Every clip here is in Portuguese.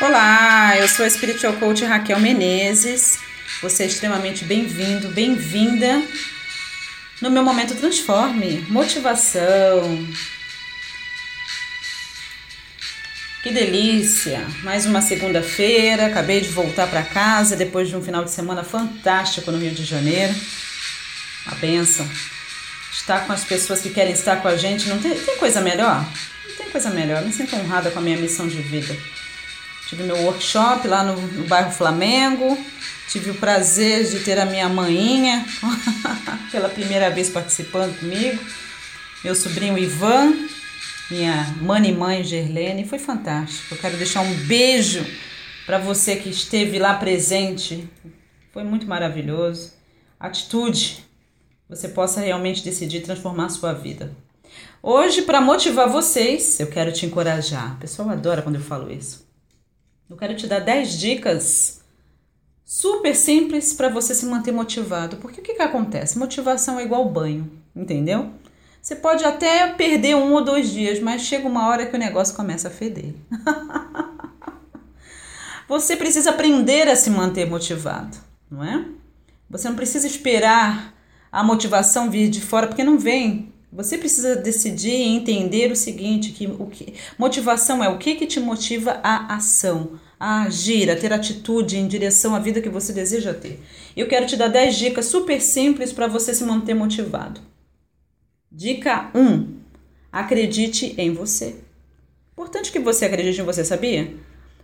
Olá, eu sou a Spiritual Coach Raquel Menezes. Você é extremamente bem-vindo, bem-vinda no meu momento Transforme. Motivação. Que delícia! Mais uma segunda-feira, acabei de voltar para casa depois de um final de semana fantástico no Rio de Janeiro. A benção. Estar com as pessoas que querem estar com a gente, não tem, tem coisa melhor? Não tem coisa melhor. Me sinto honrada com a minha missão de vida. Tive meu workshop lá no, no bairro Flamengo. Tive o prazer de ter a minha maninha pela primeira vez participando comigo. Meu sobrinho Ivan, minha mãe e mãe Gerlene. Foi fantástico. Eu quero deixar um beijo para você que esteve lá presente. Foi muito maravilhoso. Atitude. Você possa realmente decidir transformar a sua vida. Hoje, para motivar vocês, eu quero te encorajar. O pessoal adora quando eu falo isso. Eu quero te dar 10 dicas super simples para você se manter motivado. Porque o que, que acontece? Motivação é igual banho, entendeu? Você pode até perder um ou dois dias, mas chega uma hora que o negócio começa a feder. você precisa aprender a se manter motivado, não é? Você não precisa esperar a motivação vir de fora, porque não vem. Você precisa decidir e entender o seguinte, que o que motivação é o que que te motiva à ação, a agir, a ter atitude em direção à vida que você deseja ter. Eu quero te dar 10 dicas super simples para você se manter motivado. Dica 1: acredite em você. Importante que você acredite em você, sabia?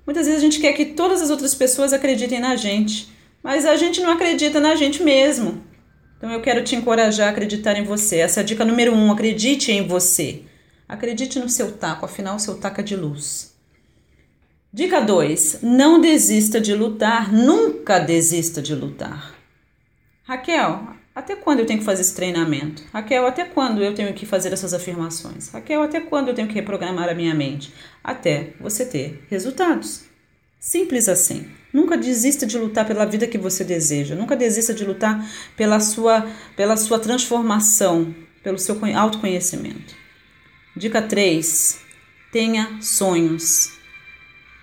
Muitas vezes a gente quer que todas as outras pessoas acreditem na gente, mas a gente não acredita na gente mesmo. Então eu quero te encorajar a acreditar em você. Essa é a dica número um: acredite em você. Acredite no seu taco, afinal, o seu taco é de luz. Dica 2: não desista de lutar, nunca desista de lutar. Raquel, até quando eu tenho que fazer esse treinamento? Raquel, até quando eu tenho que fazer essas afirmações? Raquel, até quando eu tenho que reprogramar a minha mente? Até você ter resultados. Simples assim. Nunca desista de lutar pela vida que você deseja. Nunca desista de lutar pela sua, pela sua transformação, pelo seu autoconhecimento. Dica 3. Tenha sonhos.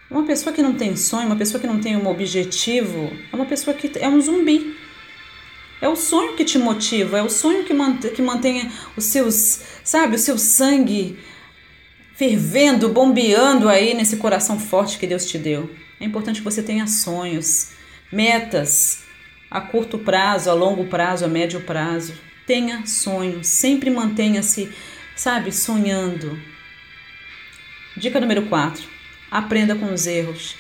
Uma pessoa que não tem sonho, uma pessoa que não tem um objetivo, é uma pessoa que é um zumbi. É o sonho que te motiva, é o sonho que, mantém, que mantém os seus, sabe, o seu sangue fervendo, bombeando aí nesse coração forte que Deus te deu. É importante que você tenha sonhos, metas a curto prazo, a longo prazo, a médio prazo. Tenha sonhos, sempre mantenha-se, sabe, sonhando. Dica número 4. Aprenda com os erros.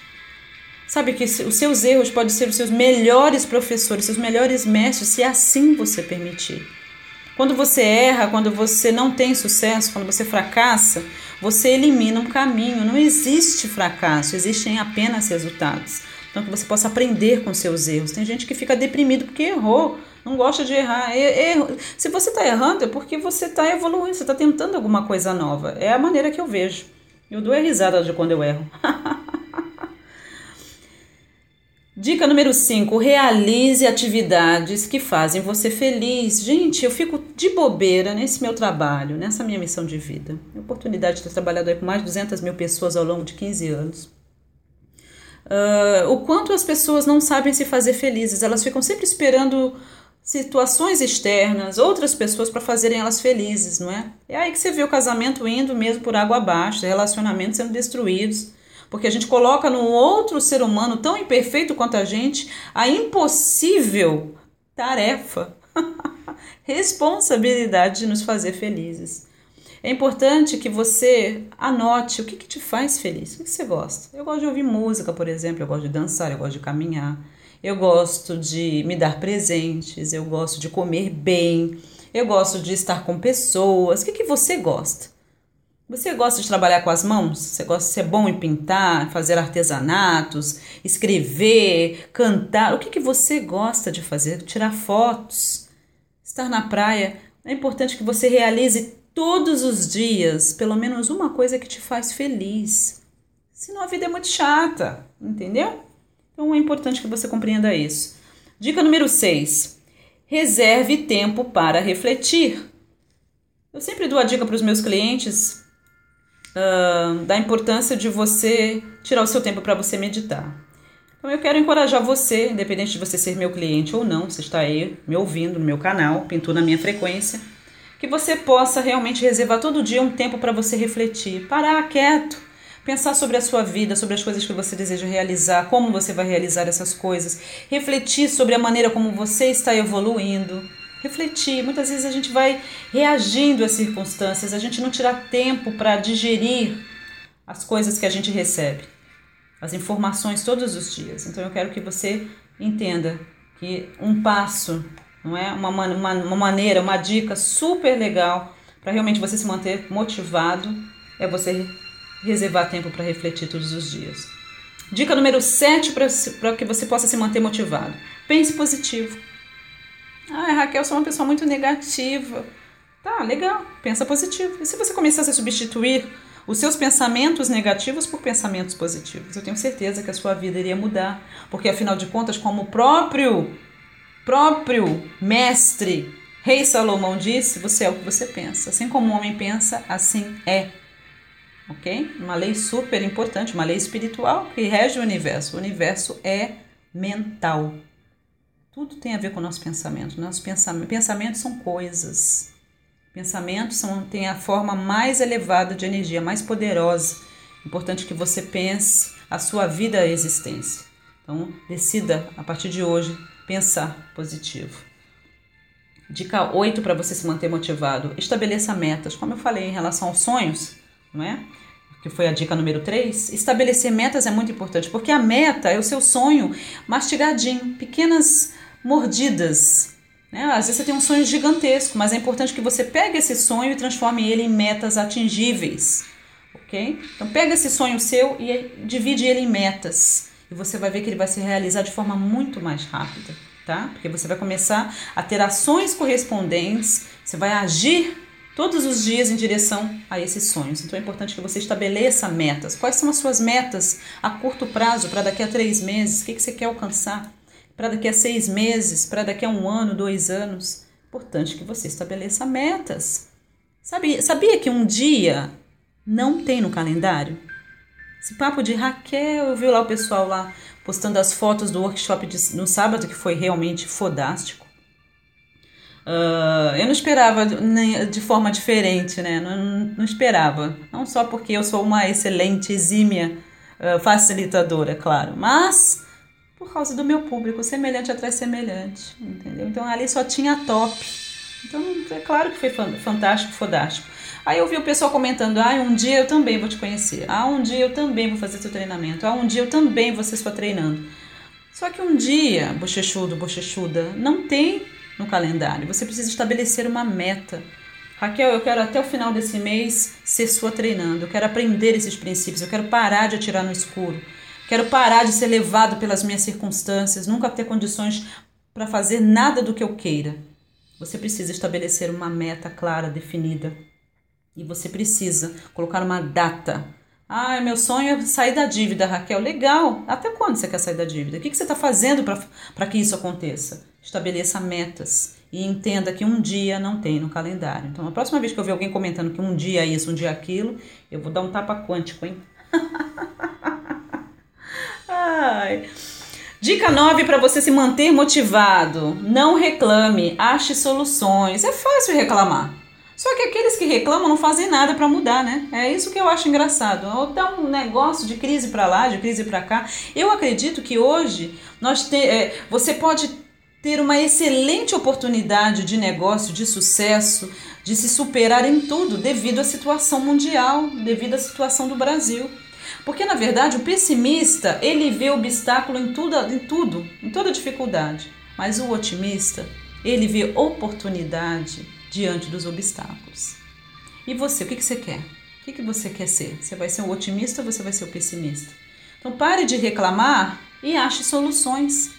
Sabe que os seus erros podem ser os seus melhores professores, seus melhores mestres, se assim você permitir. Quando você erra, quando você não tem sucesso, quando você fracassa, você elimina um caminho. Não existe fracasso, existem apenas resultados. Então, que você possa aprender com seus erros. Tem gente que fica deprimido porque errou, não gosta de errar. Erro. Se você está errando, é porque você está evoluindo, você está tentando alguma coisa nova. É a maneira que eu vejo. Eu dou a risada de quando eu erro. Dica número 5: realize atividades que fazem você feliz. Gente, eu fico de bobeira nesse meu trabalho, nessa minha missão de vida. A oportunidade de ter trabalhado com mais de 200 mil pessoas ao longo de 15 anos. Uh, o quanto as pessoas não sabem se fazer felizes, elas ficam sempre esperando situações externas, outras pessoas para fazerem elas felizes, não é? É aí que você vê o casamento indo mesmo por água abaixo, relacionamentos sendo destruídos porque a gente coloca no outro ser humano tão imperfeito quanto a gente a impossível tarefa, responsabilidade de nos fazer felizes. É importante que você anote o que, que te faz feliz, o que você gosta. Eu gosto de ouvir música, por exemplo, eu gosto de dançar, eu gosto de caminhar, eu gosto de me dar presentes, eu gosto de comer bem, eu gosto de estar com pessoas. O que, que você gosta? Você gosta de trabalhar com as mãos? Você gosta de ser bom em pintar, fazer artesanatos, escrever, cantar? O que, que você gosta de fazer? Tirar fotos, estar na praia. É importante que você realize todos os dias pelo menos uma coisa que te faz feliz. Senão a vida é muito chata, entendeu? Então é importante que você compreenda isso. Dica número 6. Reserve tempo para refletir. Eu sempre dou a dica para os meus clientes uh, da importância de você tirar o seu tempo para você meditar. Então eu quero encorajar você, independente de você ser meu cliente ou não, você está aí me ouvindo no meu canal, Pintura na Minha Frequência, que você possa realmente reservar todo dia um tempo para você refletir, parar quieto, pensar sobre a sua vida, sobre as coisas que você deseja realizar, como você vai realizar essas coisas, refletir sobre a maneira como você está evoluindo, refletir. Muitas vezes a gente vai reagindo às circunstâncias, a gente não tira tempo para digerir as coisas que a gente recebe, as informações todos os dias. Então eu quero que você entenda que um passo, não é uma, uma, uma maneira, uma dica super legal para realmente você se manter motivado é você reservar tempo para refletir todos os dias. Dica número 7 para que você possa se manter motivado. Pense positivo. Ah, Raquel, eu sou uma pessoa muito negativa. Tá, legal, pensa positivo. E se você começasse a substituir os seus pensamentos negativos por pensamentos positivos? Eu tenho certeza que a sua vida iria mudar. Porque afinal de contas, como o próprio, próprio mestre Rei Salomão disse, você é o que você pensa. Assim como o homem pensa, assim é. Ok? Uma lei super importante, uma lei espiritual que rege o universo. O universo é mental. Tudo tem a ver com o nosso pensamento. Nossos pensamentos, pensamentos são coisas. Pensamentos são, têm a forma mais elevada de energia, mais poderosa. Importante que você pense a sua vida a existência. Então, decida a partir de hoje pensar positivo. Dica 8 para você se manter motivado: estabeleça metas. Como eu falei em relação aos sonhos, não é? Que foi a dica número 3. Estabelecer metas é muito importante, porque a meta é o seu sonho mastigadinho, pequenas mordidas. Né? Às vezes você tem um sonho gigantesco, mas é importante que você pegue esse sonho e transforme ele em metas atingíveis. Ok? Então pega esse sonho seu e divide ele em metas. E você vai ver que ele vai se realizar de forma muito mais rápida, tá? Porque você vai começar a ter ações correspondentes, você vai agir todos os dias em direção a esses sonhos. Então é importante que você estabeleça metas. Quais são as suas metas a curto prazo, para daqui a três meses? O que, que você quer alcançar? Para daqui a seis meses, para daqui a um ano, dois anos. Importante que você estabeleça metas. Sabia, sabia que um dia não tem no calendário? Esse papo de Raquel, eu vi lá o pessoal lá postando as fotos do workshop de, no sábado, que foi realmente fodástico. Uh, eu não esperava de forma diferente, né? Não, não, esperava. Não só porque eu sou uma excelente, exímia uh, facilitadora, claro, mas por causa do meu público, semelhante atrás semelhante, entendeu? Então ali só tinha top. Então é claro que foi fantástico, fodástico. Aí eu vi o pessoal comentando: ah, um dia eu também vou te conhecer. Ah, um dia eu também vou fazer seu treinamento. Ah, um dia eu também vou ser sua treinando. Só que um dia, bochechudo, bochechuda, não tem no calendário. Você precisa estabelecer uma meta. Raquel, eu quero até o final desse mês ser sua treinando. Eu quero aprender esses princípios. Eu quero parar de atirar no escuro. Quero parar de ser levado pelas minhas circunstâncias, nunca ter condições para fazer nada do que eu queira. Você precisa estabelecer uma meta clara, definida. E você precisa colocar uma data. Ah, meu sonho é sair da dívida, Raquel. Legal. Até quando você quer sair da dívida? O que você está fazendo para que isso aconteça? Estabeleça metas e entenda que um dia não tem no calendário. Então, a próxima vez que eu ver alguém comentando que um dia é isso, um dia é aquilo, eu vou dar um tapa quântico, hein? Ai. Dica 9 para você se manter motivado. Não reclame, ache soluções. É fácil reclamar. Só que aqueles que reclamam não fazem nada para mudar, né? É isso que eu acho engraçado. Ou tá um negócio de crise para lá, de crise para cá. Eu acredito que hoje nós te, é, você pode ter uma excelente oportunidade de negócio, de sucesso, de se superar em tudo devido à situação mundial, devido à situação do Brasil. Porque na verdade o pessimista, ele vê obstáculo em tudo, em tudo, em toda dificuldade. Mas o otimista, ele vê oportunidade diante dos obstáculos. E você, o que, que você quer? O que, que você quer ser? Você vai ser um otimista ou você vai ser o pessimista? Então pare de reclamar e ache soluções.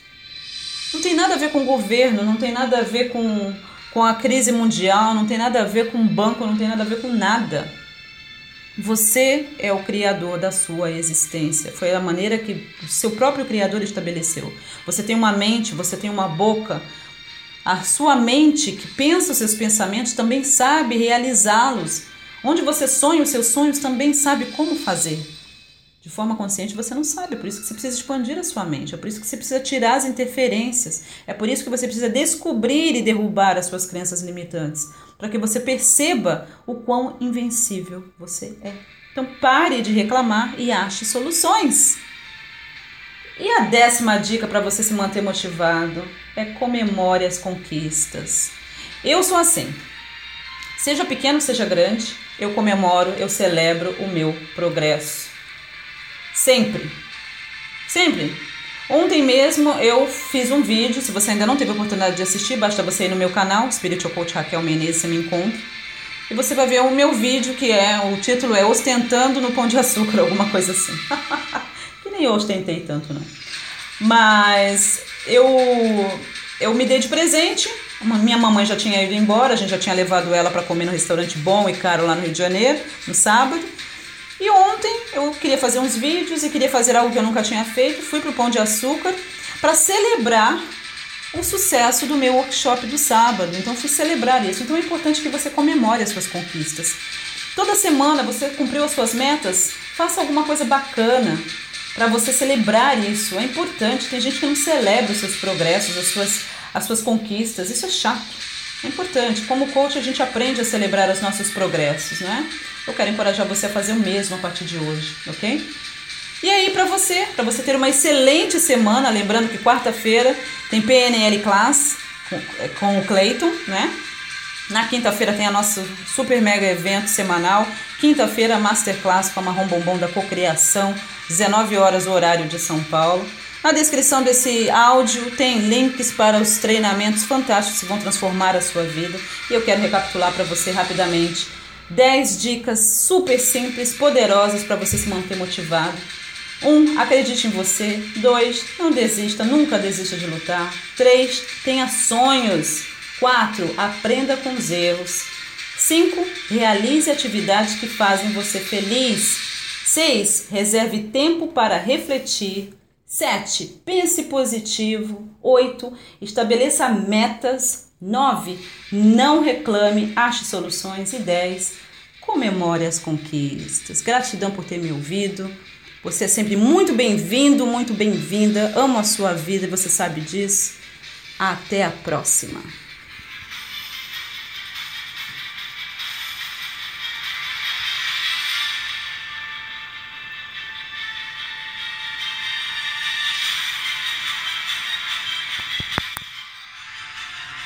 Não tem nada a ver com o governo, não tem nada a ver com, com a crise mundial, não tem nada a ver com o banco, não tem nada a ver com nada. Você é o criador da sua existência. Foi a maneira que o seu próprio criador estabeleceu. Você tem uma mente, você tem uma boca. A sua mente que pensa os seus pensamentos também sabe realizá-los. Onde você sonha os seus sonhos, também sabe como fazer. De forma consciente você não sabe, é por isso que você precisa expandir a sua mente, é por isso que você precisa tirar as interferências, é por isso que você precisa descobrir e derrubar as suas crenças limitantes, para que você perceba o quão invencível você é. Então pare de reclamar e ache soluções. E a décima dica para você se manter motivado é comemore as conquistas. Eu sou assim. Seja pequeno, seja grande, eu comemoro, eu celebro o meu progresso. Sempre. Sempre. Ontem mesmo eu fiz um vídeo, se você ainda não teve a oportunidade de assistir, basta você ir no meu canal, Spiritual Coach Raquel Menezes, você me encontra. E você vai ver o meu vídeo, que é, o título é Ostentando no Pão de Açúcar, alguma coisa assim. que nem eu ostentei tanto, não. Mas eu, eu me dei de presente, minha mamãe já tinha ido embora, a gente já tinha levado ela para comer no restaurante bom e caro lá no Rio de Janeiro, no sábado. E ontem eu queria fazer uns vídeos e queria fazer algo que eu nunca tinha feito. Fui pro Pão de Açúcar para celebrar o sucesso do meu workshop do sábado. Então fui celebrar isso. Então é importante que você comemore as suas conquistas. Toda semana você cumpriu as suas metas, faça alguma coisa bacana para você celebrar isso. É importante. Tem gente que não celebra os seus progressos, as suas, as suas conquistas. Isso é chato. É importante. Como coach, a gente aprende a celebrar os nossos progressos, né? Eu quero encorajar você a fazer o mesmo a partir de hoje, ok? E aí, para você, para você ter uma excelente semana, lembrando que quarta-feira tem PNL Class com, com o Clayton, né? Na quinta-feira tem a nosso super mega evento semanal. Quinta-feira, Masterclass com a Marrom Bombom da Cocriação, 19 horas, o horário de São Paulo. Na descrição desse áudio tem links para os treinamentos fantásticos que vão transformar a sua vida. E eu quero recapitular para você rapidamente 10 dicas super simples, poderosas para você se manter motivado. 1. Um, acredite em você. 2. Não desista, nunca desista de lutar. 3. Tenha sonhos. 4. Aprenda com os erros. 5. Realize atividades que fazem você feliz. 6. Reserve tempo para refletir. 7. Pense positivo. 8. Estabeleça metas 9. Não reclame, ache soluções. E 10. Comemore as conquistas. Gratidão por ter me ouvido. Você é sempre muito bem-vindo, muito bem-vinda. Amo a sua vida você sabe disso. Até a próxima.